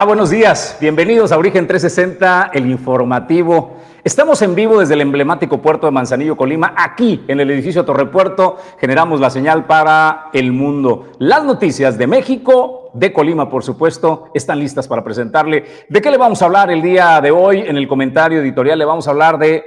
Ah, buenos días, bienvenidos a Origen 360, el informativo. Estamos en vivo desde el emblemático puerto de Manzanillo, Colima, aquí en el edificio Torrepuerto. Generamos la señal para el mundo. Las noticias de México, de Colima, por supuesto, están listas para presentarle. ¿De qué le vamos a hablar el día de hoy? En el comentario editorial le vamos a hablar de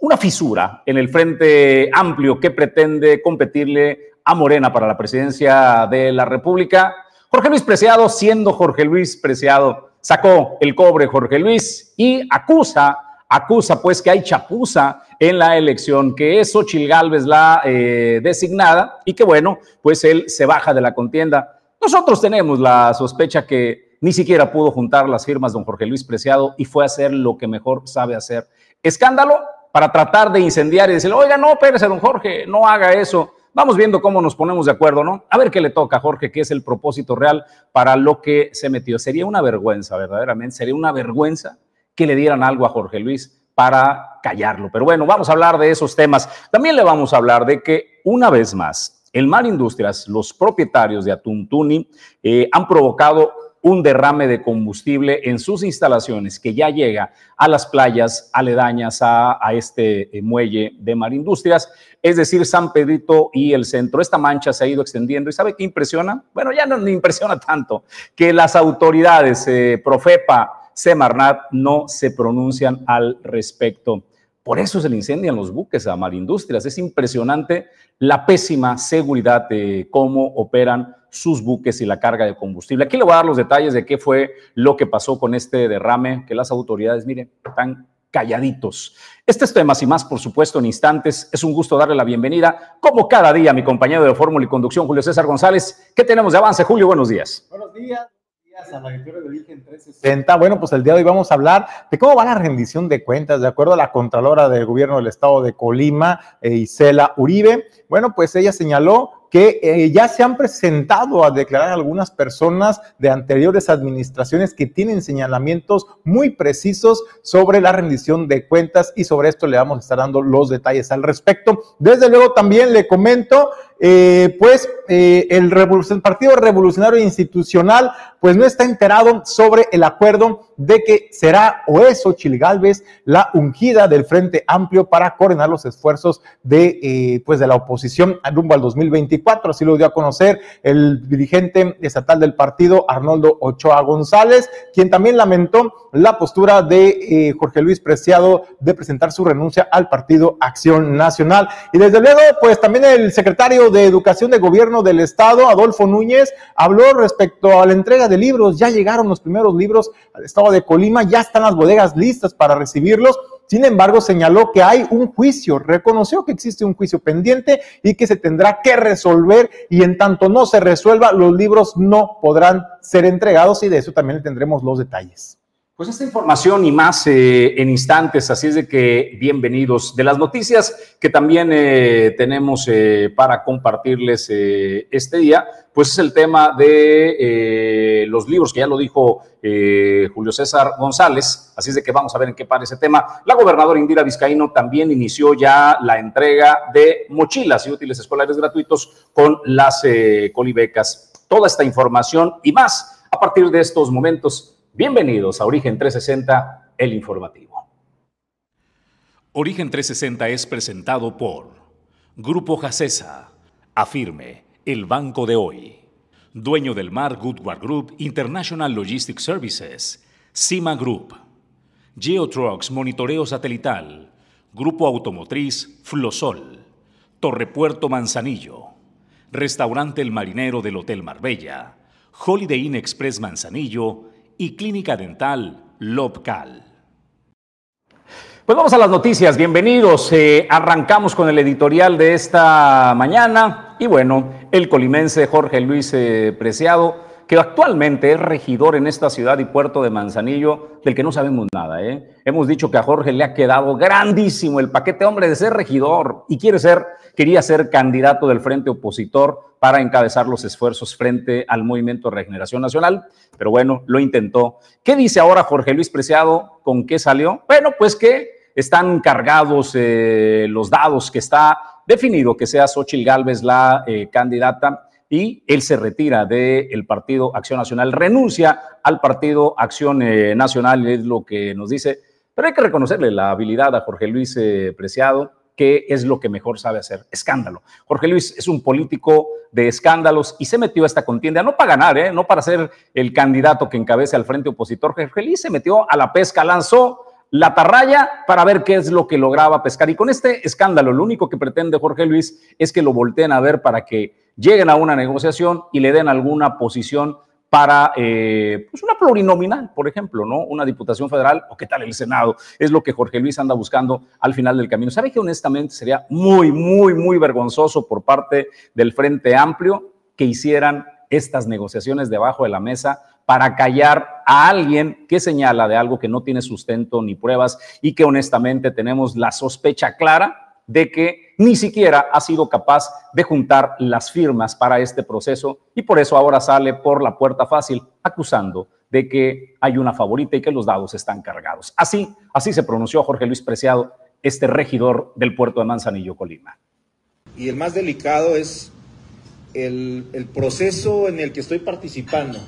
una fisura en el Frente Amplio que pretende competirle a Morena para la presidencia de la República Jorge Luis Preciado, siendo Jorge Luis Preciado, sacó el cobre Jorge Luis y acusa, acusa pues que hay chapuza en la elección, que es Xochil Gálvez la eh, designada y que bueno, pues él se baja de la contienda. Nosotros tenemos la sospecha que ni siquiera pudo juntar las firmas don Jorge Luis Preciado y fue a hacer lo que mejor sabe hacer. Escándalo para tratar de incendiar y decirle, oiga, no, espérese, don Jorge, no haga eso. Vamos viendo cómo nos ponemos de acuerdo, ¿no? A ver qué le toca a Jorge, qué es el propósito real para lo que se metió. Sería una vergüenza, verdaderamente, sería una vergüenza que le dieran algo a Jorge Luis para callarlo. Pero bueno, vamos a hablar de esos temas. También le vamos a hablar de que, una vez más, el Mar Industrias, los propietarios de Atuntuni, eh, han provocado un derrame de combustible en sus instalaciones que ya llega a las playas aledañas a, este eh, muelle de Marindustrias, es decir, San Pedrito y el centro. Esta mancha se ha ido extendiendo y ¿sabe qué impresiona? Bueno, ya no me impresiona tanto que las autoridades, eh, Profepa, Semarnat, no se pronuncian al respecto. Por eso se le incendian los buques a Marindustrias. Es impresionante la pésima seguridad de cómo operan sus buques y la carga de combustible. Aquí le voy a dar los detalles de qué fue lo que pasó con este derrame, que las autoridades, miren, están calladitos. Estos temas y más, por supuesto, en instantes. Es un gusto darle la bienvenida, como cada día, a mi compañero de Fórmula y Conducción, Julio César González. ¿Qué tenemos de avance, Julio? Buenos días. Buenos días a la de Origen 360. Bueno, pues el día de hoy vamos a hablar de cómo va la rendición de cuentas, de acuerdo a la Contralora del Gobierno del Estado de Colima, eh, Isela Uribe. Bueno, pues ella señaló que eh, ya se han presentado a declarar algunas personas de anteriores administraciones que tienen señalamientos muy precisos sobre la rendición de cuentas y sobre esto le vamos a estar dando los detalles al respecto. Desde luego también le comento, eh, pues eh, el, Partido Revolucionario Institucional pues no está enterado sobre el acuerdo de que será o es la ungida del Frente Amplio para coordinar los esfuerzos de, eh, pues de la oposición rumbo al 2024. Así lo dio a conocer el dirigente estatal del partido, Arnoldo Ochoa González, quien también lamentó la postura de eh, Jorge Luis Preciado de presentar su renuncia al partido Acción Nacional. Y desde luego, pues también el secretario de Educación de Gobierno del Estado, Adolfo Núñez, habló respecto a la entrega de libros. Ya llegaron los primeros libros al Estado de Colima, ya están las bodegas listas para recibirlos. Sin embargo, señaló que hay un juicio, reconoció que existe un juicio pendiente y que se tendrá que resolver y en tanto no se resuelva, los libros no podrán ser entregados y de eso también le tendremos los detalles. Pues esta información y más eh, en instantes, así es de que bienvenidos. De las noticias que también eh, tenemos eh, para compartirles este día, pues es el tema de los libros, que ya lo dijo Julio César González, así es de que vamos a ver en qué para ese tema. La gobernadora Indira Vizcaíno también inició ya la entrega de mochilas y útiles escolares gratuitos con las colibecas. Toda esta información y más a partir de estos momentos Bienvenidos a Origen 360, el informativo. Origen 360 es presentado por Grupo Jacesa, Afirme, el banco de hoy. Dueño del mar Goodward Group International Logistics Services, Cima Group. Geotrucks Monitoreo Satelital, Grupo Automotriz Flosol, Torrepuerto Manzanillo, Restaurante El Marinero del Hotel Marbella, Holiday Inn Express Manzanillo y Clínica Dental Lobcal. Pues vamos a las noticias, bienvenidos. Eh, arrancamos con el editorial de esta mañana y bueno, el colimense Jorge Luis eh, Preciado que actualmente es regidor en esta ciudad y puerto de Manzanillo, del que no sabemos nada. ¿eh? Hemos dicho que a Jorge le ha quedado grandísimo el paquete, hombre, de ser regidor y quiere ser, quería ser candidato del frente opositor para encabezar los esfuerzos frente al movimiento de regeneración nacional, pero bueno, lo intentó. ¿Qué dice ahora Jorge Luis Preciado? ¿Con qué salió? Bueno, pues que están cargados eh, los dados, que está definido que sea Xochil Gálvez la eh, candidata y él se retira del Partido Acción Nacional, renuncia al Partido Acción eh, Nacional, es lo que nos dice. Pero hay que reconocerle la habilidad a Jorge Luis eh, Preciado, que es lo que mejor sabe hacer, escándalo. Jorge Luis es un político de escándalos y se metió a esta contienda, no para ganar, ¿eh? no para ser el candidato que encabece al frente opositor. Jorge Luis se metió a la pesca, lanzó la tarraya para ver qué es lo que lograba pescar. Y con este escándalo, lo único que pretende Jorge Luis es que lo volteen a ver para que lleguen a una negociación y le den alguna posición para eh, pues una plurinominal, por ejemplo, ¿no? Una diputación federal o qué tal el Senado. Es lo que Jorge Luis anda buscando al final del camino. ¿Sabe que honestamente sería muy, muy, muy vergonzoso por parte del Frente Amplio que hicieran estas negociaciones debajo de la mesa para callar a alguien que señala de algo que no tiene sustento ni pruebas y que honestamente tenemos la sospecha clara de que ni siquiera ha sido capaz de juntar las firmas para este proceso y por eso ahora sale por la puerta fácil acusando de que hay una favorita y que los dados están cargados. Así, así se pronunció Jorge Luis Preciado, este regidor del puerto de Manzanillo, Colima. Y el más delicado es el, el proceso en el que estoy participando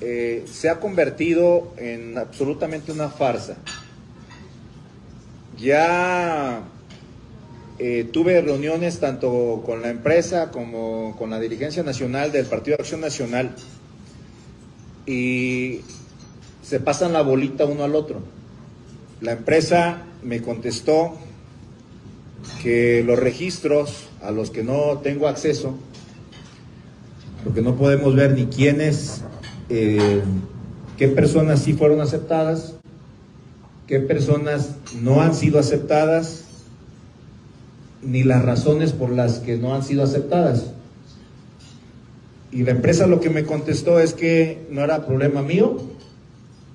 eh, se ha convertido en absolutamente una farsa. Ya eh, tuve reuniones tanto con la empresa como con la dirigencia nacional del Partido de Acción Nacional y se pasan la bolita uno al otro. La empresa me contestó que los registros a los que no tengo acceso, porque no podemos ver ni quiénes eh, qué personas sí fueron aceptadas, qué personas no han sido aceptadas, ni las razones por las que no han sido aceptadas. Y la empresa lo que me contestó es que no era problema mío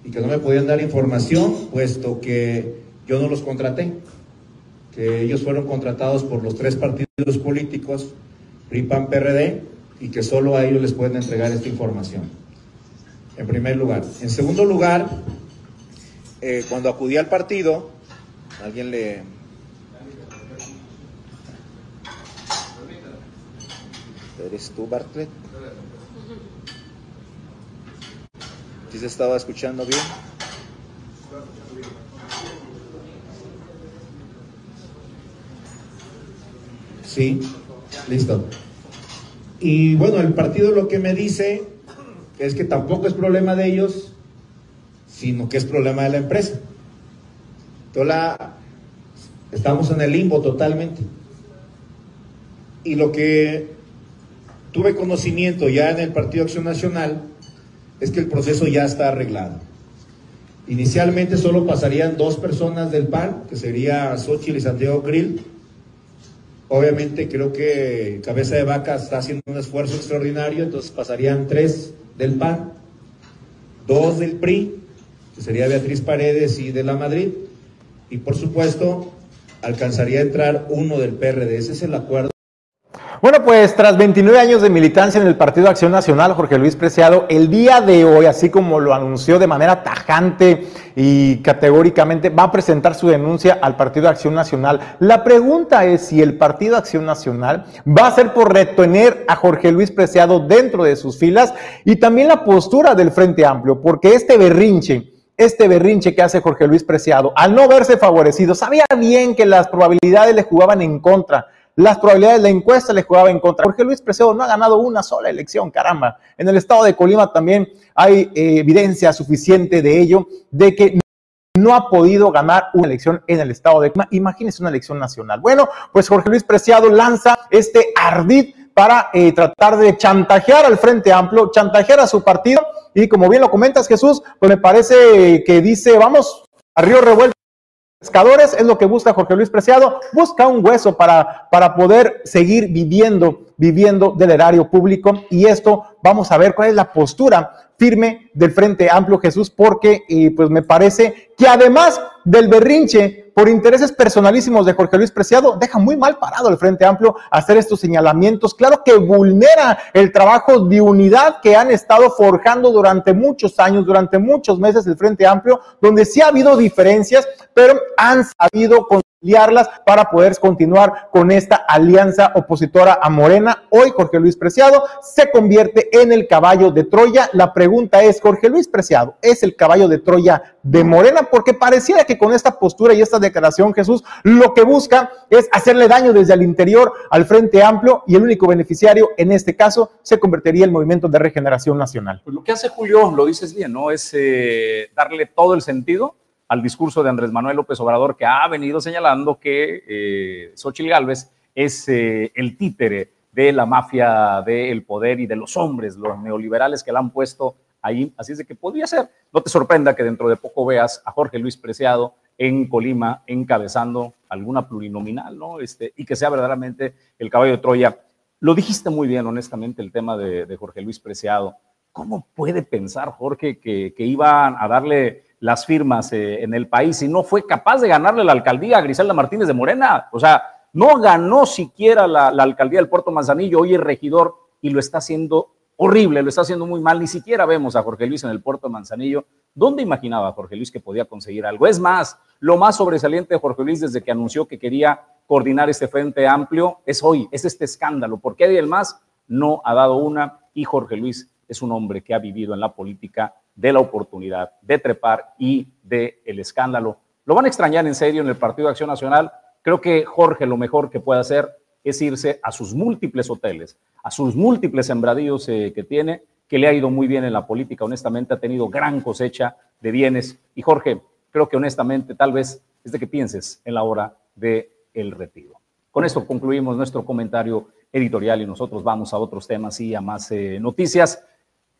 y que no me podían dar información, puesto que yo no los contraté, que ellos fueron contratados por los tres partidos políticos, PRI, PAN, PRD, y que solo a ellos les pueden entregar esta información en primer lugar. En segundo lugar, eh, cuando acudí al partido, alguien le... ¿Eres tú, Bartlett? ¿Sí se estaba escuchando bien? Sí, listo. Y bueno, el partido lo que me dice es que tampoco es problema de ellos, sino que es problema de la empresa. Entonces estamos en el limbo totalmente. Y lo que tuve conocimiento ya en el Partido Acción Nacional es que el proceso ya está arreglado. Inicialmente solo pasarían dos personas del PAN, que sería Xochitl y Santiago Grill. Obviamente creo que Cabeza de Vaca está haciendo un esfuerzo extraordinario, entonces pasarían tres del PAN, dos del PRI, que sería Beatriz Paredes y de la Madrid, y por supuesto alcanzaría a entrar uno del PRD. Ese es el acuerdo bueno, pues tras 29 años de militancia en el Partido Acción Nacional, Jorge Luis Preciado, el día de hoy, así como lo anunció de manera tajante y categóricamente, va a presentar su denuncia al Partido Acción Nacional. La pregunta es si el Partido Acción Nacional va a ser por retener a Jorge Luis Preciado dentro de sus filas y también la postura del Frente Amplio, porque este berrinche este berrinche que hace Jorge Luis Preciado, al no verse favorecido, sabía bien que las probabilidades le jugaban en contra, las probabilidades de la encuesta le jugaba en contra. Jorge Luis Preciado no ha ganado una sola elección, caramba. En el estado de Colima también hay eh, evidencia suficiente de ello, de que no ha podido ganar una elección en el estado de Colima. Imagínense una elección nacional. Bueno, pues Jorge Luis Preciado lanza este ardid para eh, tratar de chantajear al Frente Amplio, chantajear a su partido. Y como bien lo comentas, Jesús, pues me parece que dice, vamos a Río Revuelto. Pescadores, es lo que busca Jorge Luis Preciado, busca un hueso para, para poder seguir viviendo, viviendo del erario público. Y esto vamos a ver cuál es la postura firme del Frente Amplio Jesús, porque eh, pues me parece que además del berrinche por intereses personalísimos de Jorge Luis Preciado, deja muy mal parado el Frente Amplio hacer estos señalamientos. Claro que vulnera el trabajo de unidad que han estado forjando durante muchos años, durante muchos meses el Frente Amplio, donde sí ha habido diferencias, pero han sabido conciliarlas para poder continuar con esta alianza opositora a Morena. Hoy Jorge Luis Preciado se convierte en el caballo de Troya. La pregunta es, Jorge Luis Preciado, ¿es el caballo de Troya de Morena? Porque pareciera que con esta postura y esta declaración, Jesús, lo que busca es hacerle daño desde el interior al Frente Amplio y el único beneficiario en este caso se convertiría el Movimiento de Regeneración Nacional. Pues lo que hace Julio, lo dices bien, ¿no? Es eh, darle todo el sentido al discurso de Andrés Manuel López Obrador, que ha venido señalando que eh, Xochitl Gálvez es eh, el títere de la mafia del poder y de los hombres, los neoliberales que la han puesto ahí. Así es de que podría ser. No te sorprenda que dentro de poco veas a Jorge Luis Preciado en Colima encabezando alguna plurinominal, ¿no? Este, y que sea verdaderamente el caballo de Troya. Lo dijiste muy bien, honestamente, el tema de, Jorge Luis Preciado. ¿Cómo puede pensar Jorge que, iban a darle las firmas eh, en el país y no fue capaz de ganarle la alcaldía a Griselda Martínez de Morena. O sea, no ganó siquiera la, alcaldía del Puerto Manzanillo, hoy es regidor y lo está haciendo horrible, lo está haciendo muy mal. Ni siquiera vemos a Jorge Luis en el Puerto Manzanillo. ¿Dónde imaginaba Jorge Luis que podía conseguir algo? Es más, lo más sobresaliente de Jorge Luis desde que anunció que quería coordinar este frente amplio es hoy, es este escándalo, porque el más no ha dado una y Jorge Luis es un hombre que ha vivido en la política de la oportunidad de trepar y de el escándalo. Lo van a extrañar en serio en el Partido de Acción Nacional. Creo que Jorge lo mejor que puede hacer es irse a sus múltiples hoteles, a sus múltiples sembradíos eh, que tiene, que le ha ido muy bien en la política, honestamente ha tenido gran cosecha de bienes. Y Jorge, creo que honestamente tal vez es de que pienses en la hora del el retiro. Con esto concluimos nuestro comentario editorial y nosotros vamos a otros temas y a más eh, noticias.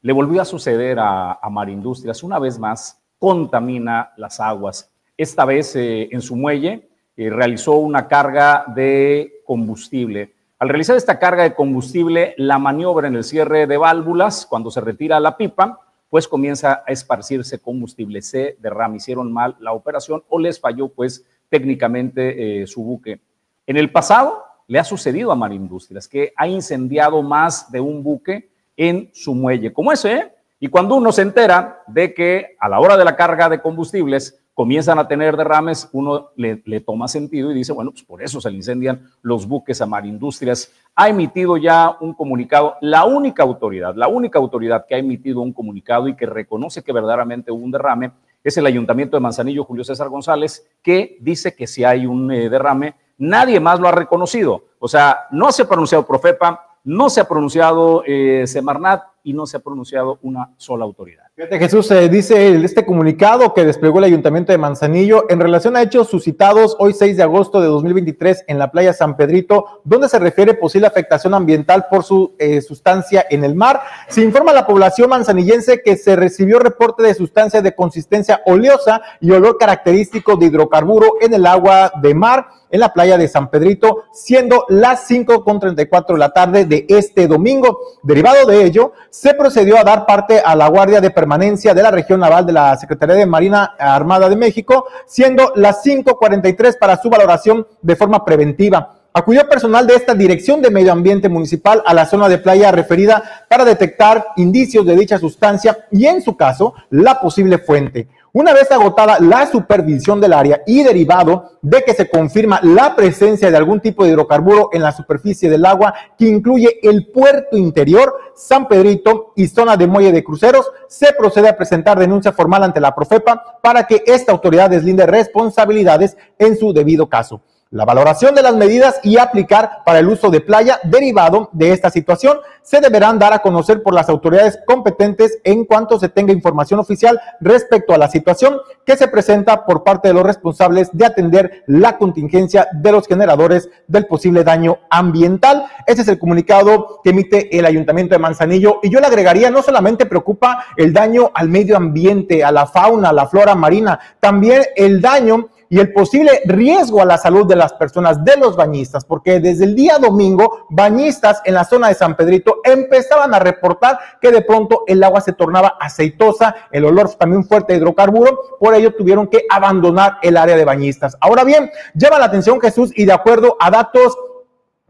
Le volvió a suceder a, a Marindustrias, una vez más, contamina las aguas. Esta vez eh, en su muelle eh, realizó una carga de combustible. Al realizar esta carga de combustible, la maniobra en el cierre de válvulas, cuando se retira la pipa, pues comienza a esparcirse combustible. Se derrama, hicieron mal la operación o les falló, pues técnicamente, eh, su buque. En el pasado le ha sucedido a Marindustrias que ha incendiado más de un buque en su muelle, como ese. ¿eh? Y cuando uno se entera de que a la hora de la carga de combustibles comienzan a tener derrames, uno le, toma sentido y dice, bueno, pues por eso se le incendian los buques a Marindustrias. Ha emitido ya un comunicado, la única autoridad, la única autoridad que ha emitido un comunicado y que reconoce que verdaderamente hubo un derrame es el Ayuntamiento de Manzanillo, Julio César González, que dice que si hay un eh, derrame, nadie más lo ha reconocido. O sea, no se ha pronunciado Profepa, no se ha pronunciado eh, Semarnat y no se ha pronunciado una sola autoridad. Jesús, se dice este comunicado que desplegó el Ayuntamiento de Manzanillo en relación a hechos suscitados hoy 6 de agosto de 2023 en la playa San Pedrito, donde se refiere posible afectación ambiental por su eh, sustancia en el mar. Se informa a la población manzanillense que se recibió reporte de sustancia de consistencia oleosa y olor característico de hidrocarburo en el agua de mar en la playa de San Pedrito, siendo las 5.34 de la tarde de este domingo. Derivado de ello, se procedió a dar parte a la Guardia de Permanencia de la Región Naval de la Secretaría de Marina Armada de México, siendo las 5.43 para su valoración de forma preventiva. Acudió personal de esta Dirección de Medio Ambiente Municipal a la zona de playa referida para detectar indicios de dicha sustancia y, en su caso, la posible fuente. Una vez agotada la supervisión del área y derivado de que se confirma la presencia de algún tipo de hidrocarburo en la superficie del agua que incluye el puerto interior, San Pedrito y zona de muelle de cruceros, se procede a presentar denuncia formal ante la Profepa para que esta autoridad deslinde responsabilidades en su debido caso la valoración de las medidas y aplicar para el uso de playa derivado de esta situación se deberán dar a conocer por las autoridades competentes en cuanto se tenga información oficial respecto a la situación que se presenta por parte de los responsables de atender la contingencia de los generadores del posible daño ambiental. Ese es el comunicado que emite el Ayuntamiento de Manzanillo y yo le agregaría, no solamente preocupa el daño al medio ambiente, a la fauna, a la flora marina, también el daño y el posible riesgo a la salud de las personas, de los bañistas, porque desde el día domingo, bañistas en la zona de San Pedrito empezaban a reportar que de pronto el agua se tornaba aceitosa, el olor también fuerte de hidrocarburo, por ello tuvieron que abandonar el área de bañistas. Ahora bien, llama la atención Jesús y de acuerdo a datos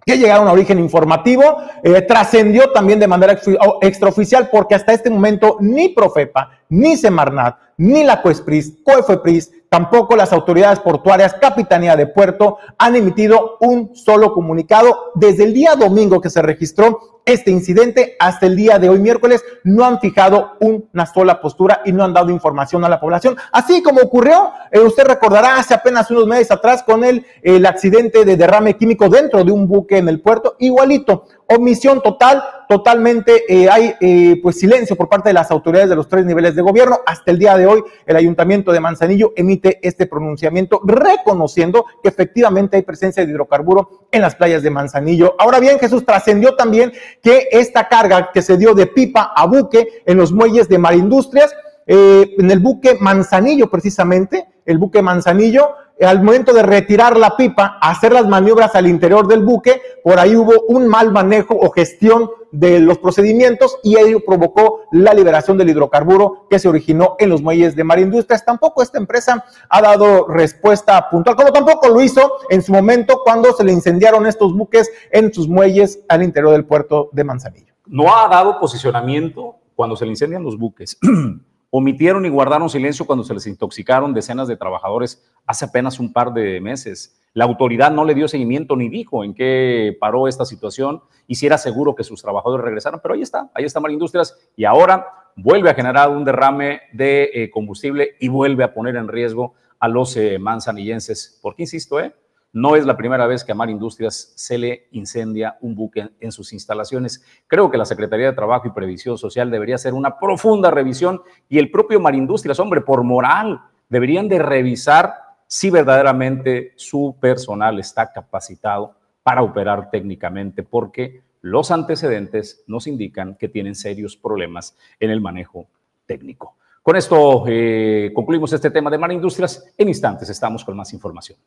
que llegaron a origen informativo, eh, trascendió también de manera extraoficial porque hasta este momento ni Profepa, ni Semarnat, ni la Coespris, Coefepris, tampoco las autoridades portuarias, Capitanía de Puerto, han emitido un solo comunicado desde el día domingo que se registró este incidente hasta el día de hoy, miércoles, no han fijado una sola postura y no han dado información a la población. Así como ocurrió, eh, usted recordará hace apenas unos meses atrás con el, el accidente de derrame químico dentro de un buque en el puerto, igualito omisión total, totalmente eh, hay eh, pues silencio por parte de las autoridades de los tres niveles de gobierno. Hasta el día de hoy, el ayuntamiento de Manzanillo emite este pronunciamiento reconociendo que efectivamente hay presencia de hidrocarburo en las playas de Manzanillo. Ahora bien, Jesús trascendió también que esta carga que se dio de pipa a buque en los muelles de Marindustrias, eh, en el buque Manzanillo precisamente, el buque Manzanillo, al momento de retirar la pipa, hacer las maniobras al interior del buque, por ahí hubo un mal manejo o gestión de los procedimientos y ello provocó la liberación del hidrocarburo que se originó en los muelles de Marindustrias. Tampoco esta empresa ha dado respuesta puntual, como tampoco lo hizo en su momento cuando se le incendiaron estos buques en sus muelles al interior del puerto de Manzanillo. No ha dado posicionamiento cuando se le incendian los buques. Omitieron y guardaron silencio cuando se les intoxicaron decenas de trabajadores hace apenas un par de meses. La autoridad no le dio seguimiento ni dijo en qué paró esta situación y si era seguro que sus trabajadores regresaran, pero ahí está, ahí está Marindustrias y ahora vuelve a generar un derrame de eh, combustible y vuelve a poner en riesgo a los eh, manzanillenses. Porque, insisto, eh, no es la primera vez que a Mar Industrias se le incendia un buque en sus instalaciones. Creo que la Secretaría de Trabajo y Previsión Social debería hacer una profunda revisión y el propio Mar Industrias, hombre, por moral, deberían de revisar si verdaderamente su personal está capacitado para operar técnicamente, porque los antecedentes nos indican que tienen serios problemas en el manejo técnico. Con esto eh, concluimos este tema de Mar Industrias. En instantes estamos con más información.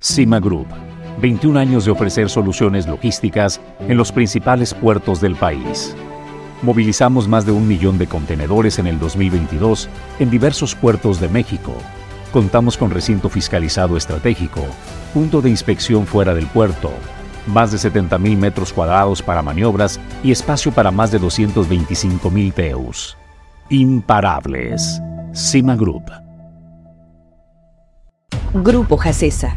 Cima Group, 21 años de ofrecer soluciones logísticas en los principales puertos del país. Movilizamos más de un millón de contenedores en el 2022 en diversos puertos de México. Contamos con recinto fiscalizado estratégico, punto de inspección fuera del puerto, más de 70 mil metros cuadrados para maniobras y espacio para más de 225 mil TEUs. Imparables. Cima Group. Grupo Jacesa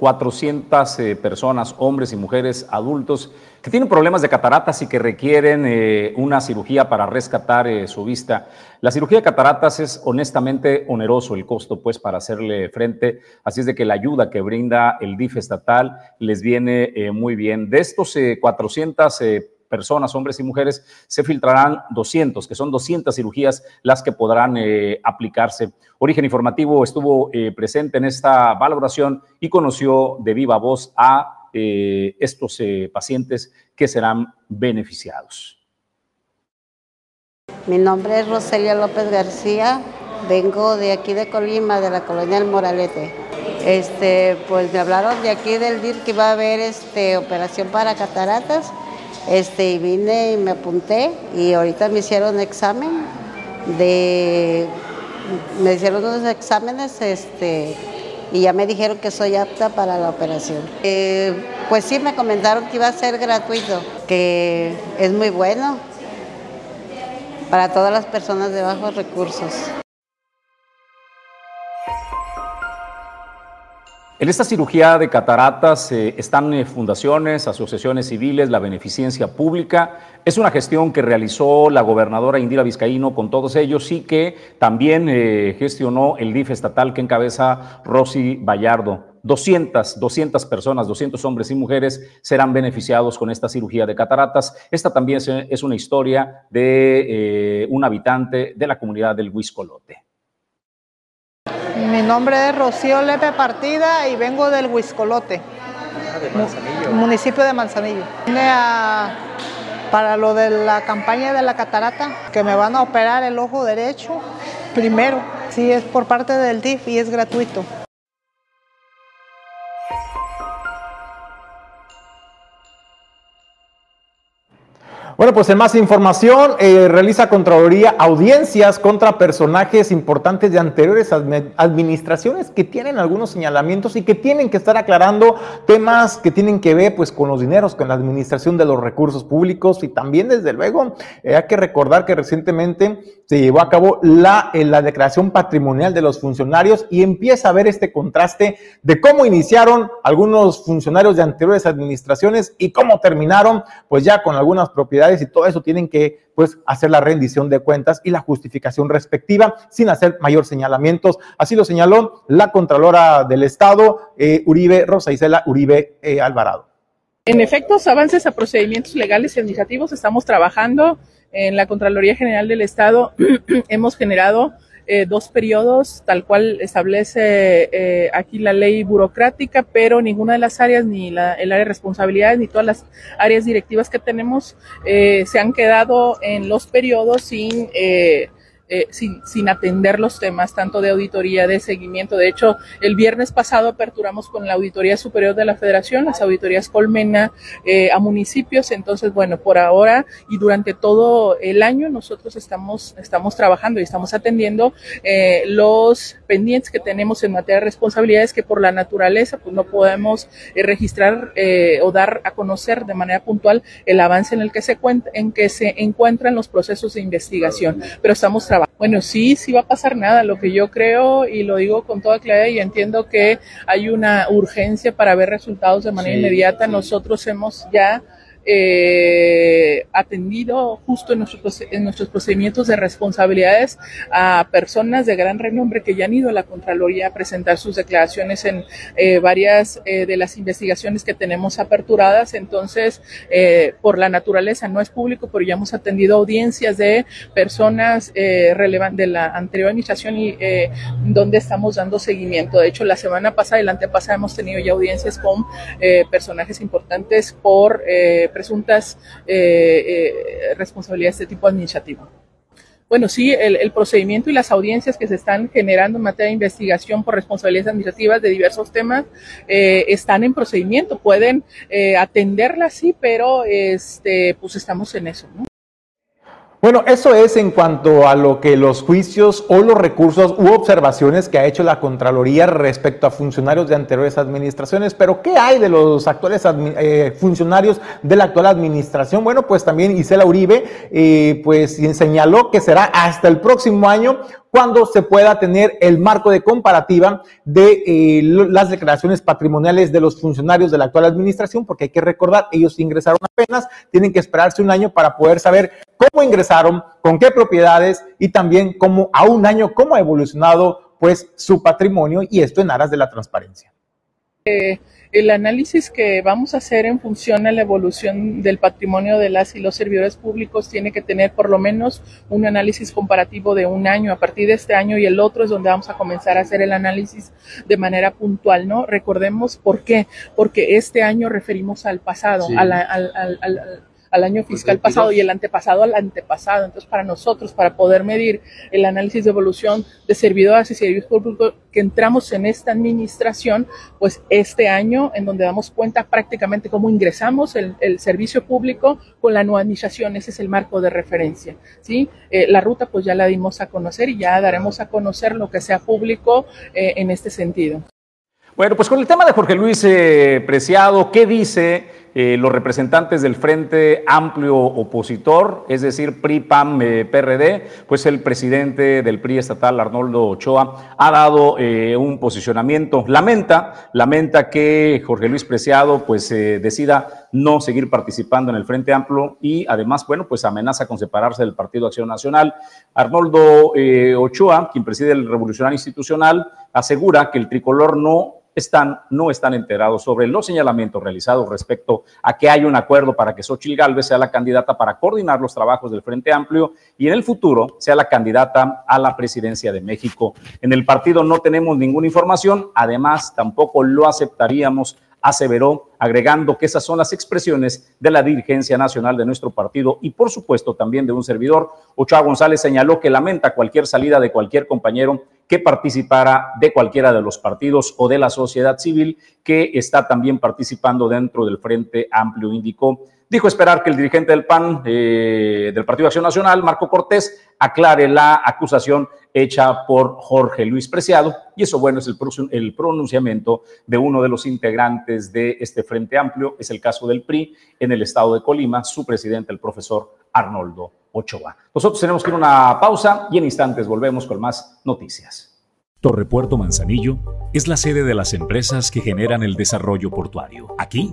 400 eh, personas, hombres y mujeres adultos, que tienen problemas de cataratas y que requieren eh, una cirugía para rescatar eh, su vista. La cirugía de cataratas es honestamente oneroso el costo, pues, para hacerle frente. Así es de que la ayuda que brinda el DIF estatal les viene muy bien. De estos 400 personas, hombres y mujeres, se filtrarán 200, que son 200 cirugías las que podrán eh, aplicarse. Origen Informativo estuvo eh, presente en esta valoración y conoció de viva voz a eh, estos pacientes que serán beneficiados. Mi nombre es Roselia López García, vengo de aquí de Colima, de la colonia del Moralete. Este, pues me hablaron de aquí del DIR que iba a haber este, operación para cataratas. Este, y vine y me apunté y ahorita me hicieron examen de me hicieron unos exámenes este, y ya me dijeron que soy apta para la operación. Eh, pues sí, me comentaron que iba a ser gratuito, que es muy bueno para todas las personas de bajos recursos. En esta cirugía de cataratas eh, están eh, fundaciones, asociaciones civiles, la beneficencia pública. Es una gestión que realizó la gobernadora Indira Vizcaíno con todos ellos y que también eh, gestionó el DIF estatal que encabeza Rosy Vallardo. 200, 200 personas, 200 hombres y mujeres serán beneficiados con esta cirugía de cataratas. Esta también es, una historia de un habitante de la comunidad del Huiscolote. Mi nombre es Rocío Lepe Partida y vengo del Huiscolote, municipio de Manzanillo. Vine para lo de la campaña de la catarata, que me van a operar el ojo derecho primero. Sí, es por parte del DIF y es gratuito. Bueno, pues en más información, eh, realiza Contraloría audiencias contra personajes importantes de anteriores administraciones que tienen algunos señalamientos y que tienen que estar aclarando temas que tienen que ver pues con los dineros, con la administración de los recursos públicos. Y también desde luego eh, hay que recordar que recientemente se llevó a cabo la, la declaración patrimonial de los funcionarios y empieza a ver este contraste de cómo iniciaron algunos funcionarios de anteriores administraciones y cómo terminaron pues ya con algunas propiedades y todo eso tienen que pues hacer la rendición de cuentas y la justificación respectiva sin hacer mayor señalamientos. Así lo señaló la Contralora del Estado, eh, Uribe Rosa Isela Uribe eh, Alvarado. En efectos, avances a procedimientos legales y administrativos, estamos trabajando en la Contraloría General del Estado. Hemos generado eh, dos periodos, tal cual establece eh, aquí la ley burocrática, pero ninguna de las áreas, ni la, el área de responsabilidades, ni todas las áreas directivas que tenemos eh, se han quedado en los periodos sin eh, sin, atender los temas tanto de auditoría, de seguimiento. De hecho, el viernes pasado aperturamos con la Auditoría Superior de la Federación, las auditorías Colmena eh, a municipios. Entonces, bueno, por ahora y durante todo el año nosotros estamos, estamos trabajando y estamos atendiendo eh, los pendientes que tenemos en materia de responsabilidades que por la naturaleza pues no podemos registrar o dar a conocer de manera puntual el avance en el que se, en que se encuentran los procesos de investigación. Pero estamos trabajando bueno, sí, sí va a pasar nada. Lo que yo creo, y lo digo con toda claridad, y entiendo que hay una urgencia para ver resultados de manera inmediata. Nosotros hemos ya eh, atendido justo en nuestros, en nuestros procedimientos de responsabilidades a personas de gran renombre que ya han ido a la Contraloría a presentar sus declaraciones en eh, varias eh, de las investigaciones que tenemos aperturadas. Entonces, eh, por la naturaleza no es público, pero ya hemos atendido audiencias de personas relevantes de la anterior administración y donde estamos dando seguimiento. De hecho, la semana pasada y la antepasada hemos tenido ya audiencias con personajes importantes por presuntas eh, eh, responsabilidades de tipo administrativo. Bueno, sí, el, procedimiento y las audiencias que se están generando en materia de investigación por responsabilidades administrativas de diversos temas eh, están en procedimiento. Pueden atenderlas, sí, pero este, pues estamos en eso. ¿no? Bueno, eso es en cuanto a lo que los juicios o los recursos u observaciones que ha hecho la Contraloría respecto a funcionarios de anteriores administraciones. Pero, ¿qué hay de los actuales eh, funcionarios de la actual administración? Bueno, pues también Isela Uribe, eh, pues señaló que será hasta el próximo año cuando se pueda tener el marco de comparativa de eh, las declaraciones patrimoniales de los funcionarios de la actual administración, porque hay que recordar, ellos ingresaron apenas, tienen que esperarse un año para poder saber cómo ingresaron, con qué propiedades y también cómo a un año, cómo ha evolucionado pues su patrimonio y esto en aras de la transparencia. El análisis que vamos a hacer en función a la evolución del patrimonio de las y los servidores públicos tiene que tener por lo menos un análisis comparativo de un año. A partir de este año y el otro es donde vamos a comenzar a hacer el análisis de manera puntual, ¿no? Recordemos por qué, porque este año referimos al pasado, al, al año fiscal pasado y el antepasado al antepasado. Entonces, para nosotros, para poder medir el análisis de evolución de servidores y servicios públicos que entramos en esta administración, pues este año, en donde damos cuenta prácticamente cómo ingresamos el, servicio público con la nueva administración, ese es el marco de referencia. ¿sí? Eh, la ruta, pues ya la dimos a conocer y ya daremos a conocer lo que sea público eh, en este sentido. Bueno, pues con el tema de Jorge Luis eh, Preciado, ¿qué dice eh, los representantes del Frente Amplio Opositor, es decir, PRI, PAM, eh, PRD, pues el presidente del PRI estatal, Arnoldo Ochoa, ha dado eh, un posicionamiento. Lamenta, lamenta que Jorge Luis Preciado pues decida no seguir participando en el Frente Amplio y además, bueno, pues amenaza con separarse del Partido Acción Nacional. Arnoldo Ochoa, quien preside el Revolucionario Institucional, asegura que el tricolor no están, no están enterados sobre los señalamientos realizados respecto a que hay un acuerdo para que Xochitl Gálvez sea la candidata para coordinar los trabajos del Frente Amplio y en el futuro sea la candidata a la presidencia de México. En el partido no tenemos ninguna información, además tampoco lo aceptaríamos aseveró, agregando que esas son las expresiones de la dirigencia nacional de nuestro partido y por supuesto también de un servidor. Ochoa González señaló que lamenta cualquier salida de cualquier compañero que participara de cualquiera de los partidos o de la sociedad civil que está también participando dentro del Frente Amplio, indicó. Dijo esperar que el dirigente del PAN, eh, del Partido Acción Nacional, Marco Cortés, aclare la acusación hecha por Jorge Luis Preciado. Y eso, bueno, es el, el pronunciamiento de uno de los integrantes de este Frente Amplio, es el caso del PRI en el estado de Colima, su presidente, el profesor Arnoldo Ochoa. Nosotros tenemos que ir a una pausa y en instantes volvemos con más noticias. Torrepuerto Manzanillo es la sede de las empresas que generan el desarrollo portuario. Aquí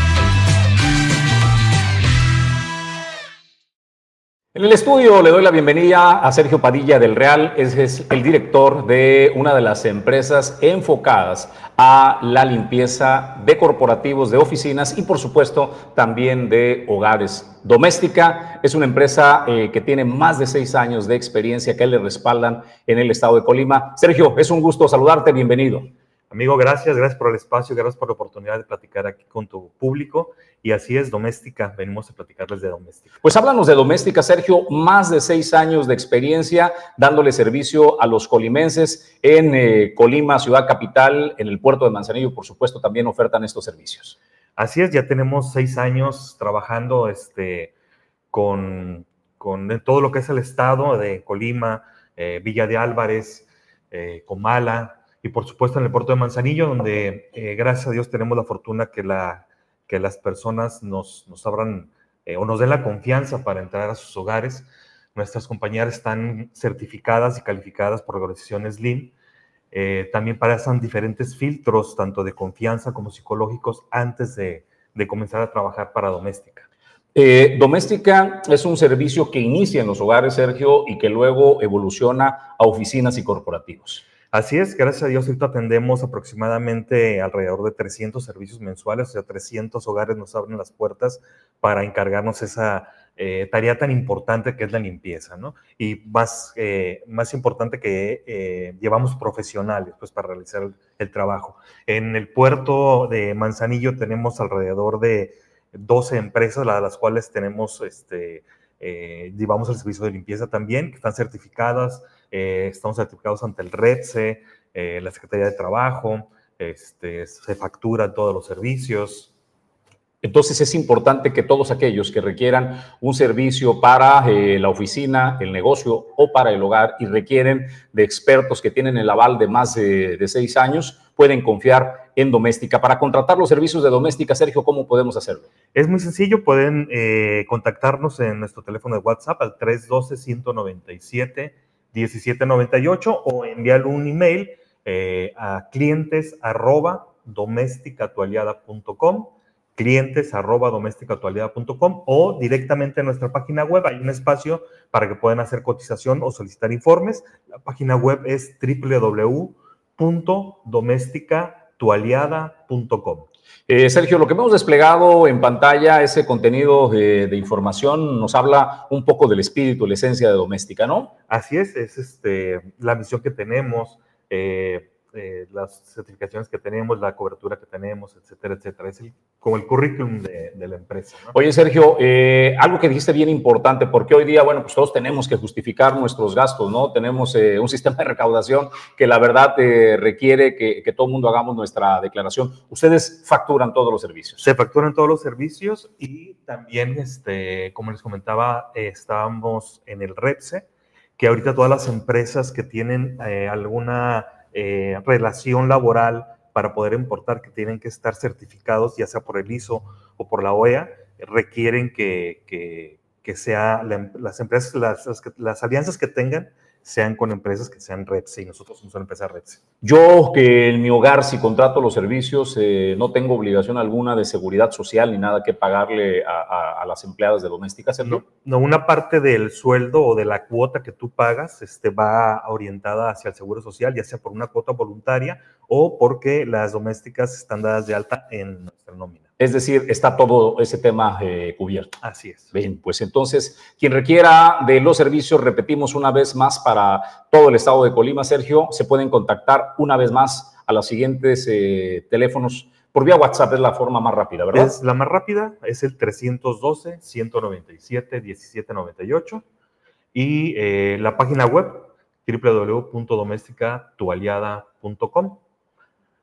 En el estudio le doy la bienvenida a Sergio Padilla del Real, es, el director de una de las empresas enfocadas a la limpieza de corporativos, de oficinas y por supuesto también de hogares. Doméstica es una empresa eh, que tiene más de seis años de experiencia que le respaldan en el estado de Colima. Sergio, es un gusto saludarte, bienvenido. Amigo, gracias, gracias por el espacio, gracias por la oportunidad de platicar aquí con tu público. Y así es, doméstica, venimos a platicarles de doméstica. Pues háblanos de doméstica, Sergio, más de seis años de experiencia dándole servicio a los colimenses en eh, Colima, ciudad capital, en el puerto de Manzanillo, por supuesto, también ofertan estos servicios. Así es, ya tenemos seis años trabajando este, con, con todo lo que es el estado de Colima, eh, Villa de Álvarez, eh, Comala y por supuesto en el puerto de Manzanillo, donde eh, gracias a Dios tenemos la fortuna que, la, que las personas nos, nos abran o nos den la confianza para entrar a sus hogares. Nuestras compañeras están certificadas y calificadas por organizaciones LIM. también pasan diferentes filtros, tanto de confianza como psicológicos, antes de, de comenzar a trabajar para doméstica. Eh, doméstica es un servicio que inicia en los hogares, Sergio, y que luego evoluciona a oficinas y corporativos. Así es, gracias a Dios ahorita atendemos aproximadamente alrededor de 300 servicios mensuales, o sea, 300 hogares nos abren las puertas para encargarnos esa eh, tarea tan importante que es la limpieza, ¿no? Y más, eh, más importante que llevamos profesionales, pues, para realizar el, el trabajo. En el puerto de Manzanillo tenemos alrededor de 12 empresas, las cuales tenemos, este, eh, llevamos el servicio de limpieza también, que están certificadas, eh, estamos certificados ante el REPSE, eh, la Secretaría de Trabajo, este, se facturan todos los servicios, entonces es importante que todos aquellos que requieran un servicio para eh, la oficina, el negocio o para el hogar y requieren de expertos que tienen el aval de más de, seis años, pueden confiar en Doméstica. Para contratar los servicios de Doméstica, Sergio, ¿cómo podemos hacerlo? Es muy sencillo, pueden eh, contactarnos en nuestro teléfono de WhatsApp al 312-197-1798 o enviar un email eh, a clientes arroba clientes arroba domésticatualidad.com o directamente en nuestra página web. Hay un espacio para que puedan hacer cotización o solicitar informes. La página web es www.domesticatualiada.com. Eh, Sergio, lo que hemos desplegado en pantalla, ese contenido de, de, información, nos habla un poco del espíritu, la esencia de Doméstica, ¿no? Así es, es este, la misión que tenemos. Eh, eh, las certificaciones que tenemos, la cobertura que tenemos, etcétera, etcétera. Es como el currículum de, la empresa. Oye, Sergio, eh, algo que dijiste bien importante, porque hoy día, bueno, pues todos tenemos que justificar nuestros gastos, ¿no? Tenemos eh, un sistema de recaudación que la verdad requiere que, que, todo el mundo hagamos nuestra declaración. Ustedes facturan todos los servicios. Se facturan todos los servicios y también, este, como les comentaba, estábamos en el REPSE, que ahorita todas las empresas que tienen alguna eh, relación laboral para poder importar, que tienen que estar certificados, ya sea por el ISO o por la OEA, requieren que, que, que sea las empresas, las, las, alianzas que tengan sean con empresas que sean REPSE y nosotros somos una empresa REPSE. Yo que en mi hogar, si contrato los servicios, eh, no tengo obligación alguna de seguridad social ni nada que pagarle a, a, las empleadas de domésticas, ¿no? No, una parte del sueldo o de la cuota que tú pagas este, va orientada hacia el seguro social, ya sea por una cuota voluntaria o porque las domésticas están dadas de alta en nuestra nómina. Es decir, está todo ese tema eh, cubierto. Así es. Bien, pues entonces, quien requiera de los servicios, repetimos una vez más para todo el estado de Colima, Sergio, se pueden contactar una vez más a los siguientes eh, teléfonos. Por vía WhatsApp es la forma más rápida, ¿verdad? Es la más rápida, es el 312-197-1798 y eh, la página web www.domesticatualiada.com.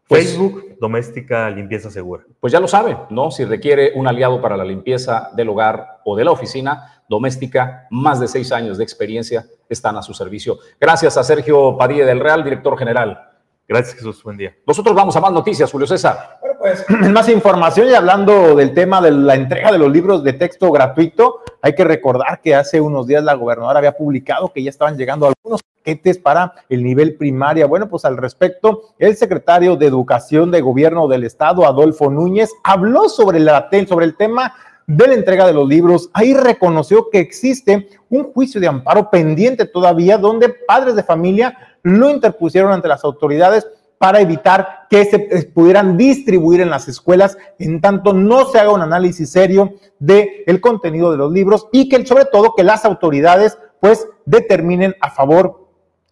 Pues, Facebook, Doméstica Limpieza Segura. Pues ya lo sabe, ¿no? Si requiere un aliado para la limpieza del hogar o de la oficina, Doméstica, más de seis años de experiencia están a su servicio. Gracias a Sergio Padilla del Real, director general. Gracias, Jesús. Buen día. Nosotros vamos a más noticias, Julio César. Pues más información y hablando del tema de la entrega de los libros de texto gratuito, hay que recordar que hace unos días la gobernadora había publicado que ya estaban llegando algunos paquetes para el nivel primaria. Bueno, pues al respecto, el secretario de Educación de Gobierno del Estado, Adolfo Núñez, habló sobre, la, sobre el tema de la entrega de los libros. Ahí reconoció que existe un juicio de amparo pendiente todavía donde padres de familia lo interpusieron ante las autoridades para evitar que se pudieran distribuir en las escuelas, en tanto no se haga un análisis serio del el contenido de los libros y que sobre todo que las autoridades pues determinen a favor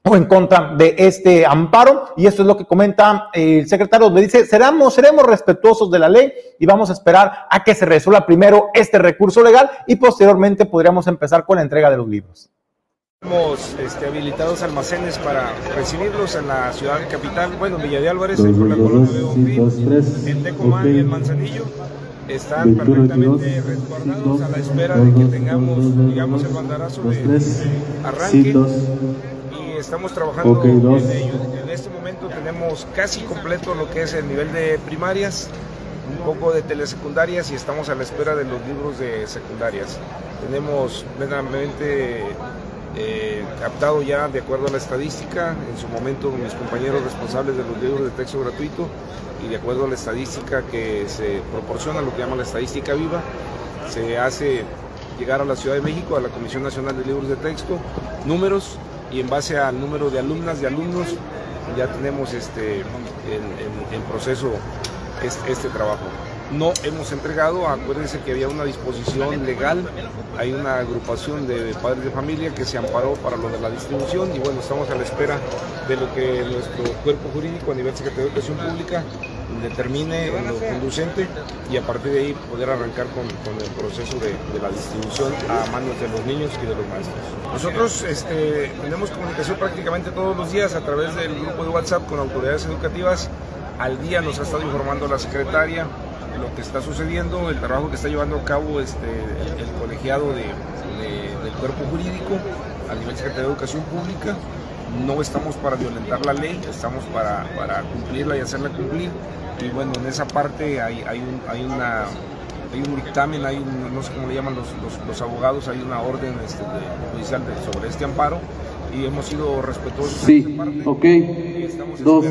o en contra de este amparo. Y esto es lo que comenta el secretario, le dice, seremos, seremos respetuosos de la ley y vamos a esperar a que se resuelva primero este recurso legal y posteriormente podríamos empezar con la entrega de los libros. Tenemos este, habilitados almacenes para recibirlos en la ciudad de capital, bueno, en Villa de Álvarez, ahí por la colonia de Bonfil, en Tecomán y en Manzanillo. están perfectamente resguardados a la espera de que tengamos, digamos, el banderazo de arranque y estamos trabajando en ello. En este momento tenemos casi completo lo que es el nivel de primarias, un poco de telesecundarias y estamos a la espera de los libros de secundarias. Tenemos plenamente eh, captado ya de acuerdo a la estadística, en su momento mis compañeros responsables de los libros de texto gratuito y de acuerdo a la estadística que se proporciona, lo que llama la estadística viva, se hace llegar a la Ciudad de México, a la Comisión Nacional de Libros de Texto, números y en base al número de alumnas y alumnos ya tenemos este, en, proceso este, este trabajo no hemos entregado. Acuérdense que había una disposición legal, hay una agrupación de padres de familia que se amparó para lo de la distribución y bueno, estamos a la espera de lo que nuestro cuerpo jurídico a nivel Secretaría de Educación Pública determine lo conducente y a partir de ahí poder arrancar con, el proceso de, la distribución a manos de los niños y de los maestros. Nosotros este, tenemos comunicación prácticamente todos los días a través del grupo de WhatsApp con autoridades educativas. Al día nos ha estado informando la secretaria, lo que está sucediendo, el trabajo que está llevando a cabo este, el, colegiado de, del cuerpo jurídico a nivel Secretaría de Educación Pública. No estamos para violentar la ley, estamos para, para cumplirla y hacerla cumplir. Y bueno, en esa parte hay, hay, un, hay una hay un dictamen, hay no sé cómo le llaman los, los, abogados, hay una orden este, judicial sobre este amparo y hemos sido respetuosos. Sí, ok. Dos,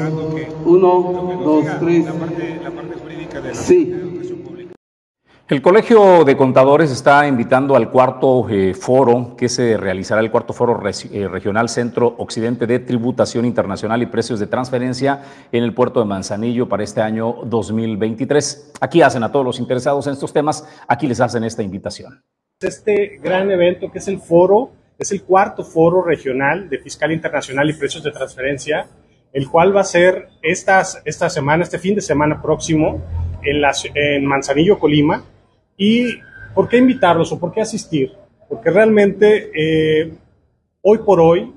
uno, dos, tres. Sí. El Colegio de Contadores está invitando al cuarto eh, foro que se realizará, el cuarto foro eh, regional Centro Occidente de Tributación Internacional y Precios de Transferencia en el puerto de Manzanillo para este año 2023. Aquí hacen a todos los interesados en estos temas, aquí les hacen esta invitación. Este gran evento que es el foro, es el cuarto foro regional de Fiscal Internacional y Precios de Transferencia el cual va a ser esta, esta semana, este fin de semana próximo, en, en Manzanillo, Colima. ¿Y por qué invitarlos o por qué asistir? Porque realmente eh, hoy por hoy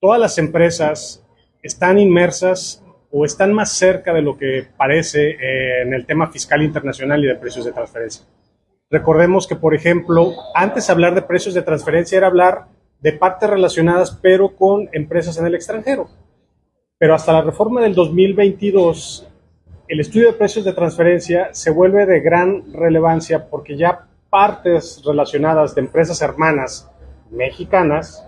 todas las empresas están inmersas o están más cerca de lo que parece eh, en el tema fiscal internacional y de precios de transferencia. Recordemos que, por ejemplo, antes hablar de precios de transferencia era hablar de partes relacionadas, pero con empresas en el extranjero. Pero hasta la reforma del 2022, el estudio de precios de transferencia se vuelve de gran relevancia porque ya partes relacionadas de empresas hermanas mexicanas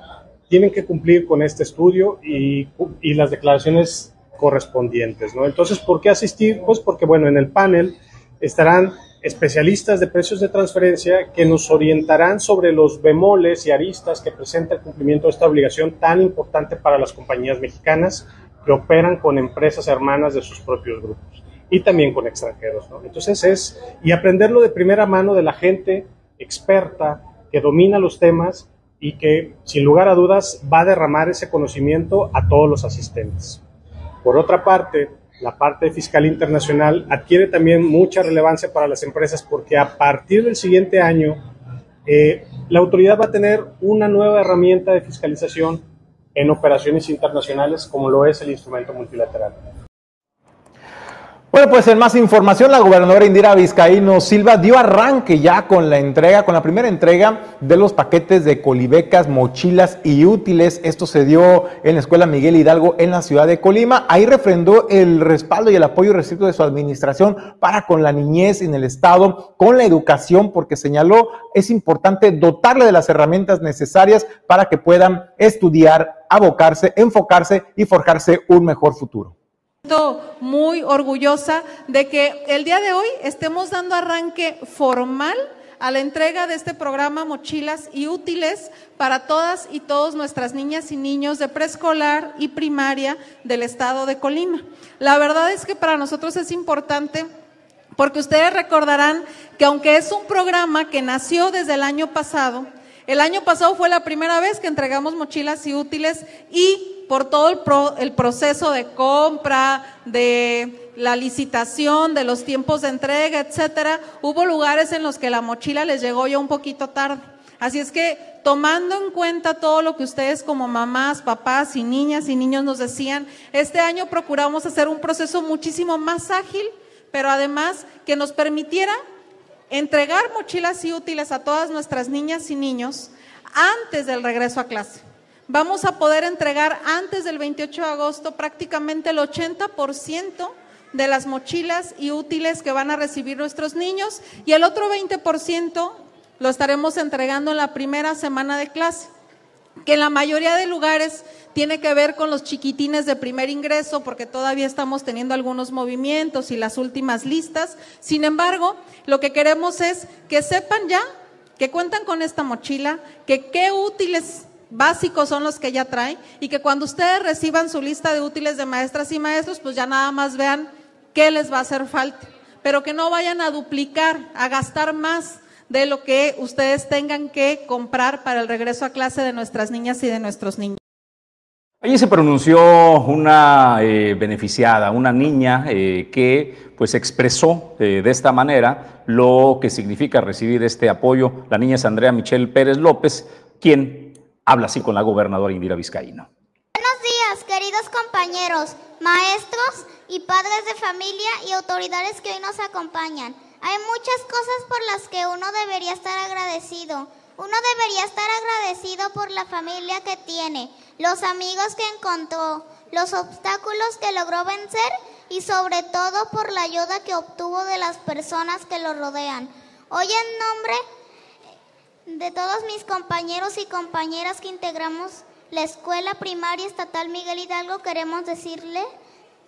tienen que cumplir con este estudio y, las declaraciones correspondientes. ¿no? Entonces, ¿por qué asistir? Pues porque, bueno, en el panel estarán especialistas de precios de transferencia que nos orientarán sobre los bemoles y aristas que presenta el cumplimiento de esta obligación tan importante para las compañías mexicanas que operan con empresas hermanas de sus propios grupos y también con extranjeros. Entonces es, y aprenderlo de primera mano de la gente experta que domina los temas y que sin lugar a dudas va a derramar ese conocimiento a todos los asistentes. Por otra parte, la parte fiscal internacional adquiere también mucha relevancia para las empresas porque a partir del siguiente año eh, la autoridad va a tener una nueva herramienta de fiscalización en operaciones internacionales como lo es el instrumento multilateral. Bueno, pues en más información, la gobernadora Indira Vizcaíno Silva dio arranque ya con la entrega, con la primera entrega de los paquetes de colibecas, mochilas y útiles. Esto se dio en la Escuela Miguel Hidalgo en la ciudad de Colima. Ahí refrendó el respaldo y el apoyo restricto de su administración para con la niñez en el Estado, con la educación, porque señaló es importante dotarle de las herramientas necesarias para que puedan estudiar, abocarse, enfocarse y forjarse un mejor futuro muy orgullosa de que el día de hoy estemos dando arranque formal a la entrega de este programa Mochilas y Útiles para todas y todos nuestras niñas y niños de preescolar y primaria del estado de Colima. La verdad es que para nosotros es importante porque ustedes recordarán que aunque es un programa que nació desde el año pasado, el año pasado fue la primera vez que entregamos mochilas y útiles y por todo el, el proceso de compra, de la licitación, de los tiempos de entrega, etcétera, hubo lugares en los que la mochila les llegó ya un poquito tarde. Así es que tomando en cuenta todo lo que ustedes como mamás, papás y niñas y niños nos decían, este año procuramos hacer un proceso muchísimo más ágil, pero además que nos permitiera entregar mochilas y útiles a todas nuestras niñas y niños antes del regreso a clase. Vamos a poder entregar antes del 28 de agosto prácticamente el 80% de las mochilas y útiles que van a recibir nuestros niños y el otro 20% lo estaremos entregando en la primera semana de clase, que en la mayoría de lugares tiene que ver con los chiquitines de primer ingreso, porque todavía estamos teniendo algunos movimientos y las últimas listas. Sin embargo, lo que queremos es que sepan ya que cuentan con esta mochila, que qué útiles básicos son los que ya traen y que cuando ustedes reciban su lista de útiles de maestras y maestros, pues ya nada más vean qué les va a hacer falta, pero que no vayan a duplicar, a gastar más de lo que ustedes tengan que comprar para el regreso a clase de nuestras niñas y de nuestros niños. Allí se pronunció una eh, beneficiada, una niña eh, que pues expresó eh, de esta manera lo que significa recibir este apoyo. La niña es Andrea Michelle Pérez López, quien habla así con la gobernadora Indira Vizcaíno. Buenos días, queridos compañeros, maestros y padres de familia y autoridades que hoy nos acompañan. Hay muchas cosas por las que uno debería estar agradecido. Uno debería estar agradecido por la familia que tiene, los amigos que encontró, los obstáculos que logró vencer y sobre todo por la ayuda que obtuvo de las personas que lo rodean. Hoy en nombre de todos mis compañeros y compañeras que integramos la Escuela Primaria Estatal Miguel Hidalgo queremos decirle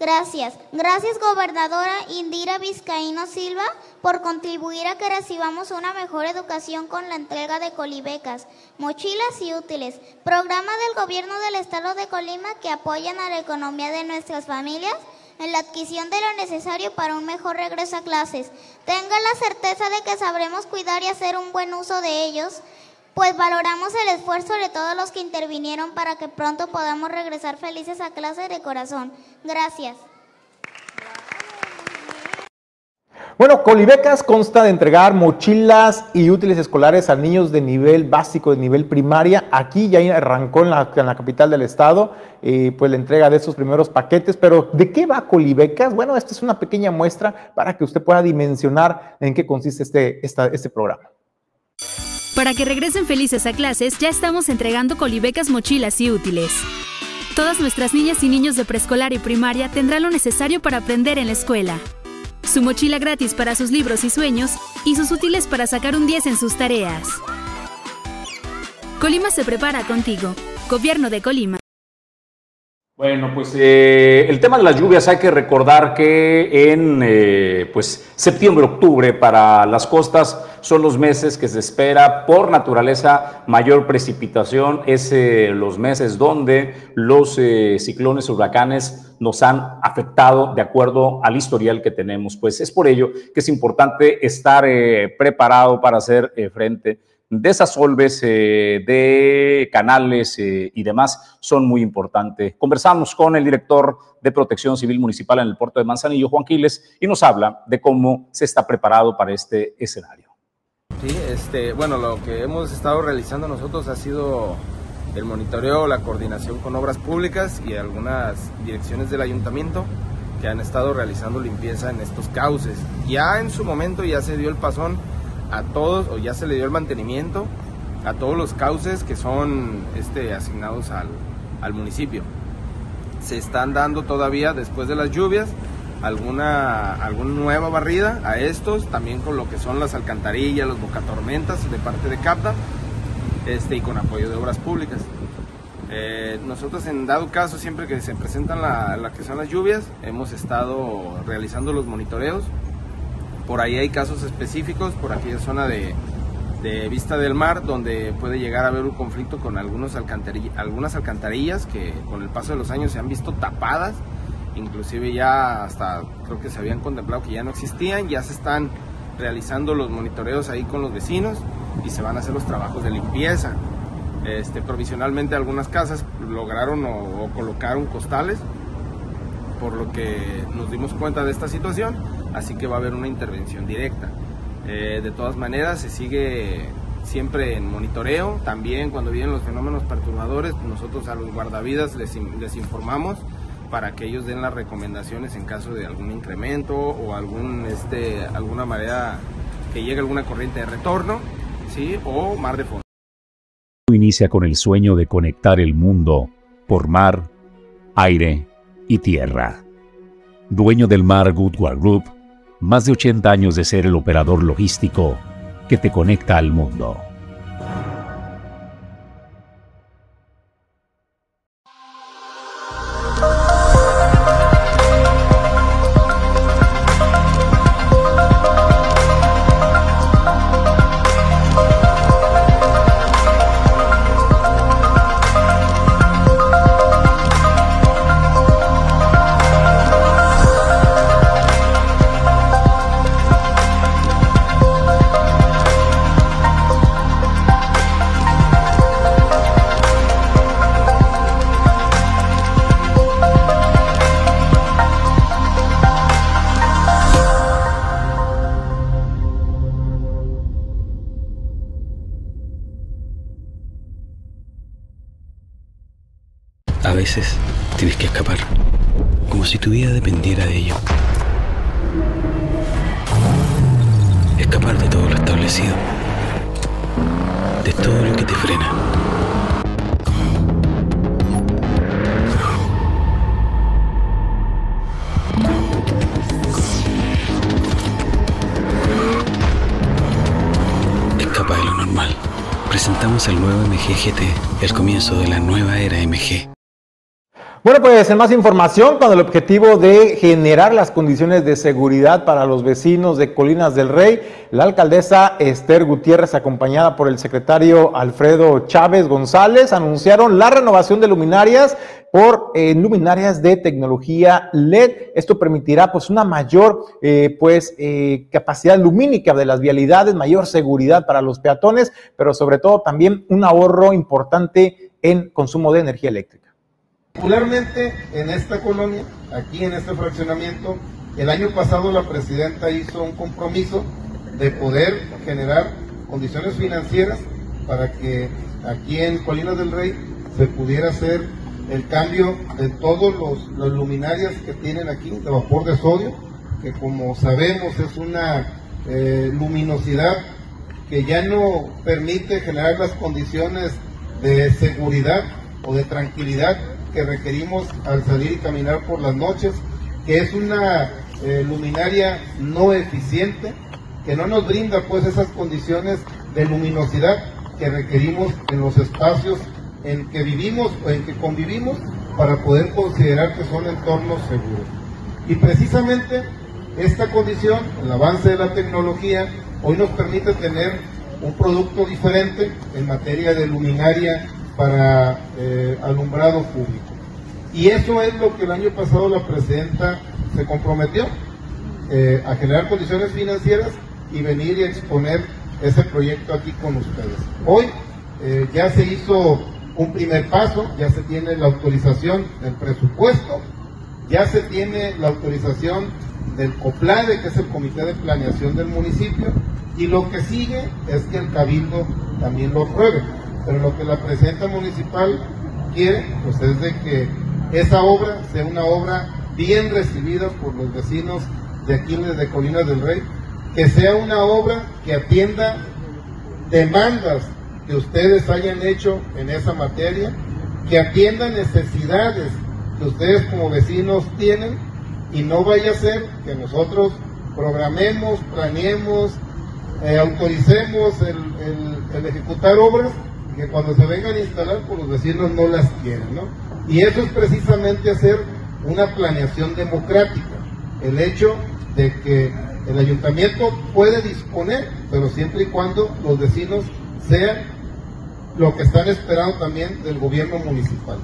Gracias. Gracias, gobernadora Indira Vizcaíno Silva, por contribuir a que recibamos una mejor educación con la entrega de colibecas, mochilas y útiles, programa del gobierno del estado de Colima que apoyan a la economía de nuestras familias en la adquisición de lo necesario para un mejor regreso a clases. Tenga la certeza de que sabremos cuidar y hacer un buen uso de ellos pues valoramos el esfuerzo de todos los que intervinieron para que pronto podamos regresar felices a clase de corazón. Gracias. Bueno, Colibecas consta de entregar mochilas y útiles escolares a niños de nivel básico, de nivel primaria. Aquí ya arrancó en la, capital del estado, eh, pues la entrega de esos primeros paquetes. Pero, ¿de qué va Colibecas? Bueno, esta es una pequeña muestra para que usted pueda dimensionar en qué consiste este, este programa. Para que regresen felices a clases, ya estamos entregando colibecas, mochilas y útiles. Todas nuestras niñas y niños de preescolar y primaria tendrán lo necesario para aprender en la escuela. Su mochila gratis para sus libros y sueños y sus útiles para sacar un 10 en sus tareas. Colima se prepara contigo. Gobierno de Colima. Bueno, pues eh, el tema de las lluvias hay que recordar que en eh, pues, septiembre, octubre para las costas son los meses que se espera por naturaleza mayor precipitación, es eh, los meses donde los ciclones, huracanes nos han afectado de acuerdo al historial que tenemos. Pues es por ello que es importante estar preparado para hacer frente desasolves eh, de canales eh, y demás son muy importantes. Conversamos con el director de Protección Civil Municipal en el puerto de Manzanillo, Juan Quiles, y nos habla de cómo se está preparado para este escenario. Sí, este, bueno, lo que hemos estado realizando nosotros ha sido el monitoreo, la coordinación con obras públicas y algunas direcciones del ayuntamiento que han estado realizando limpieza en estos cauces. Ya en su momento ya se dio el pasón a todos, o ya se le dio el mantenimiento a todos los cauces que son este, asignados al, al municipio. Se están dando todavía, después de las lluvias, alguna, alguna nueva barrida a estos, también con lo que son las alcantarillas, los bocatormentas de parte de CAPTA este, y con apoyo de obras públicas. Eh, nosotros en dado caso, siempre que se presentan la, la, que son las lluvias, hemos estado realizando los monitoreos por ahí hay casos específicos, por aquella zona de, Vista del Mar, donde puede llegar a haber un conflicto con algunas alcantarillas que con el paso de los años se han visto tapadas, inclusive ya hasta creo que se habían contemplado que ya no existían, ya se están realizando los monitoreos ahí con los vecinos y se van a hacer los trabajos de limpieza. Este, provisionalmente algunas casas lograron o colocaron costales, por lo que nos dimos cuenta de esta situación así que va a haber una intervención directa. Eh, de todas maneras, se sigue siempre en monitoreo, también cuando vienen los fenómenos perturbadores, nosotros a los guardavidas les, informamos para que ellos den las recomendaciones en caso de algún incremento o algún, este, alguna manera que llegue alguna corriente de retorno, ¿sí? O mar de fondo. Inicia con el sueño de conectar el mundo por mar, aire y tierra. Dueño del mar Goodward Group, más de 80 años de ser el operador logístico que te conecta al mundo. Escapar de todo lo establecido, de todo lo que te frena. Escapa de lo normal. Presentamos el nuevo MG GT, el comienzo de la nueva era MG. Bueno, pues en más información, con el objetivo de generar las condiciones de seguridad para los vecinos de Colinas del Rey, la alcaldesa Esther Gutiérrez, acompañada por el secretario Alfredo Chávez González, anunciaron la renovación de luminarias por eh, luminarias de tecnología LED. Esto permitirá pues una mayor eh, pues eh, capacidad lumínica de las vialidades, mayor seguridad para los peatones, pero sobre todo también un ahorro importante en consumo de energía eléctrica. Particularmente en esta colonia, aquí en este fraccionamiento, el año pasado la presidenta hizo un compromiso de poder generar condiciones financieras para que aquí en Colinas del Rey se pudiera hacer el cambio de todos los, los luminarias que tienen aquí de vapor de sodio, que como sabemos es una eh, luminosidad que ya no permite generar las condiciones de seguridad o de tranquilidad que requerimos al salir y caminar por las noches, que es una eh, luminaria no eficiente, que no nos brinda pues esas condiciones de luminosidad que requerimos en los espacios en que vivimos o en que convivimos para poder considerar que son entornos seguros. Y precisamente esta condición, el avance de la tecnología, hoy nos permite tener un producto diferente en materia de luminaria para eh, alumbrado público. Y eso es lo que el año pasado la presidenta se comprometió, eh, a generar condiciones financieras y venir y exponer ese proyecto aquí con ustedes. Hoy eh, ya se hizo un primer paso, ya se tiene la autorización del presupuesto, ya se tiene la autorización del COPLADE, que es el Comité de Planeación del municipio, y lo que sigue es que el Cabildo también lo apruebe. Pero lo que la presidenta municipal quiere, pues es de que esa obra sea una obra bien recibida por los vecinos de aquí de Colinas del Rey, que sea una obra que atienda demandas que ustedes hayan hecho en esa materia, que atienda necesidades que ustedes como vecinos tienen y no vaya a ser que nosotros programemos, planeemos, eh, autoricemos el ejecutar obras que cuando se vengan a instalar, pues los vecinos no las quieren, ¿no? Y eso es precisamente hacer una planeación democrática, el hecho de que el ayuntamiento puede disponer, pero siempre y cuando los vecinos sean lo que están esperando también del gobierno municipal.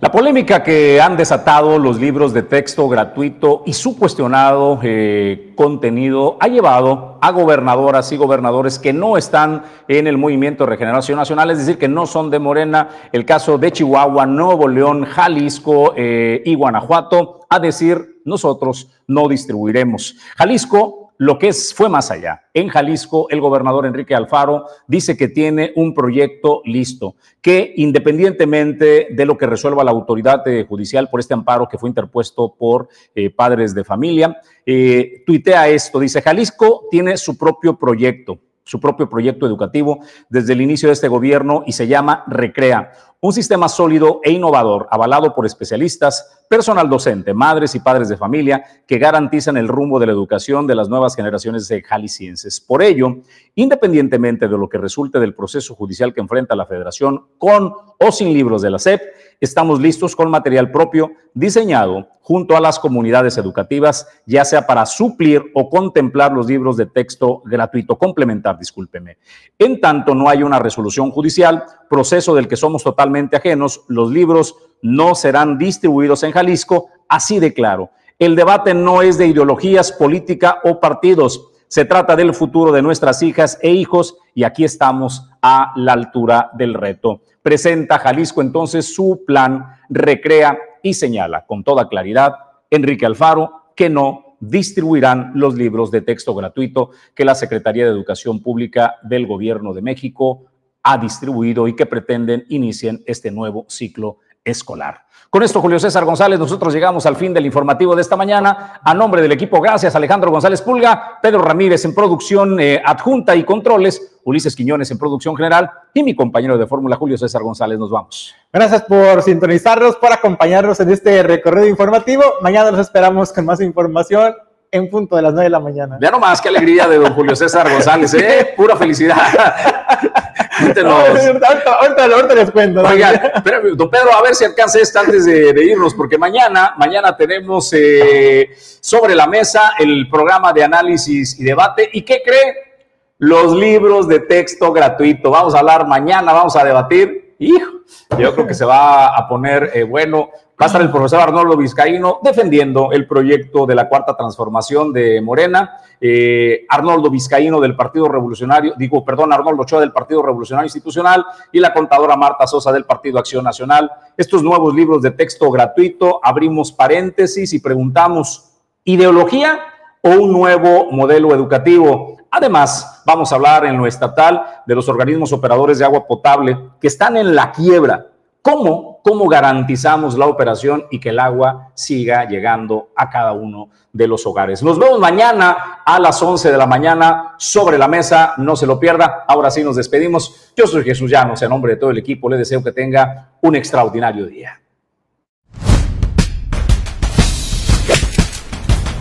La polémica que han desatado los libros de texto gratuito y su cuestionado eh, contenido ha llevado a gobernadoras y gobernadores que no están en el movimiento regeneración nacional, es decir, que no son de Morena, el caso de Chihuahua, Nuevo León, Jalisco eh, y Guanajuato, a decir nosotros no distribuiremos. Jalisco lo que es, fue más allá. En Jalisco, el gobernador Enrique Alfaro dice que tiene un proyecto listo, que independientemente de lo que resuelva la autoridad eh, judicial por este amparo que fue interpuesto por eh, padres de familia, eh, tuitea esto, dice, Jalisco tiene su propio proyecto su propio proyecto educativo desde el inicio de este gobierno y se llama Recrea, un sistema sólido e innovador avalado por especialistas, personal docente, madres y padres de familia que garantizan el rumbo de la educación de las nuevas generaciones de jaliscienses. Por ello, independientemente de lo que resulte del proceso judicial que enfrenta la federación con o sin libros de la SEP, estamos listos con material propio diseñado junto a las comunidades educativas, ya sea para suplir o contemplar los libros de texto gratuito, complementar, discúlpeme. En tanto no hay una resolución judicial, proceso del que somos totalmente ajenos, los libros no serán distribuidos en Jalisco, así de claro. El debate no es de ideologías, política o partidos, se trata del futuro de nuestras hijas e hijos y aquí estamos a la altura del reto. Presenta Jalisco entonces su plan, recrea y señala con toda claridad Enrique Alfaro que no distribuirán los libros de texto gratuito que la Secretaría de Educación Pública del Gobierno de México ha distribuido y que pretenden inicien este nuevo ciclo escolar. Con esto, Julio César González, nosotros llegamos al fin del informativo de esta mañana. A nombre del equipo, gracias Alejandro González Pulga, Pedro Ramírez en producción eh, adjunta y controles, Ulises Quiñones en producción general y mi compañero de fórmula, Julio César González. Nos vamos. Gracias por sintonizarnos, por acompañarnos en este recorrido informativo. Mañana los esperamos con más información en punto de las 9 de la mañana. Ya nomás, qué alegría de don Julio César González, ¿eh? Pura felicidad. Ahorita, ahorita, les cuento. Oiga, don Pedro, a ver si alcanza esta antes de, irnos, porque mañana, mañana tenemos eh, sobre la mesa el programa de análisis y debate. ¿Y qué cree? Los libros de texto gratuito. Vamos a hablar mañana, vamos a debatir. Hijo, yo creo que se va a poner eh, bueno. Va a estar el profesor Arnoldo Vizcaíno defendiendo el proyecto de la cuarta transformación de Morena. Eh, Arnoldo Vizcaíno del Partido Revolucionario, digo, perdón, Arnoldo Ochoa del Partido Revolucionario Institucional y la contadora Marta Sosa del Partido Acción Nacional. Estos nuevos libros de texto gratuito, abrimos paréntesis y preguntamos, ¿ideología o un nuevo modelo educativo? Además, vamos a hablar en lo estatal de los organismos operadores de agua potable que están en la quiebra ¿Cómo, ¿Cómo garantizamos la operación y que el agua siga llegando a cada uno de los hogares? Nos vemos mañana a las 11 de la mañana sobre la mesa, no se lo pierda. Ahora sí nos despedimos. Yo soy Jesús Llanos, en nombre de todo el equipo le deseo que tenga un extraordinario día.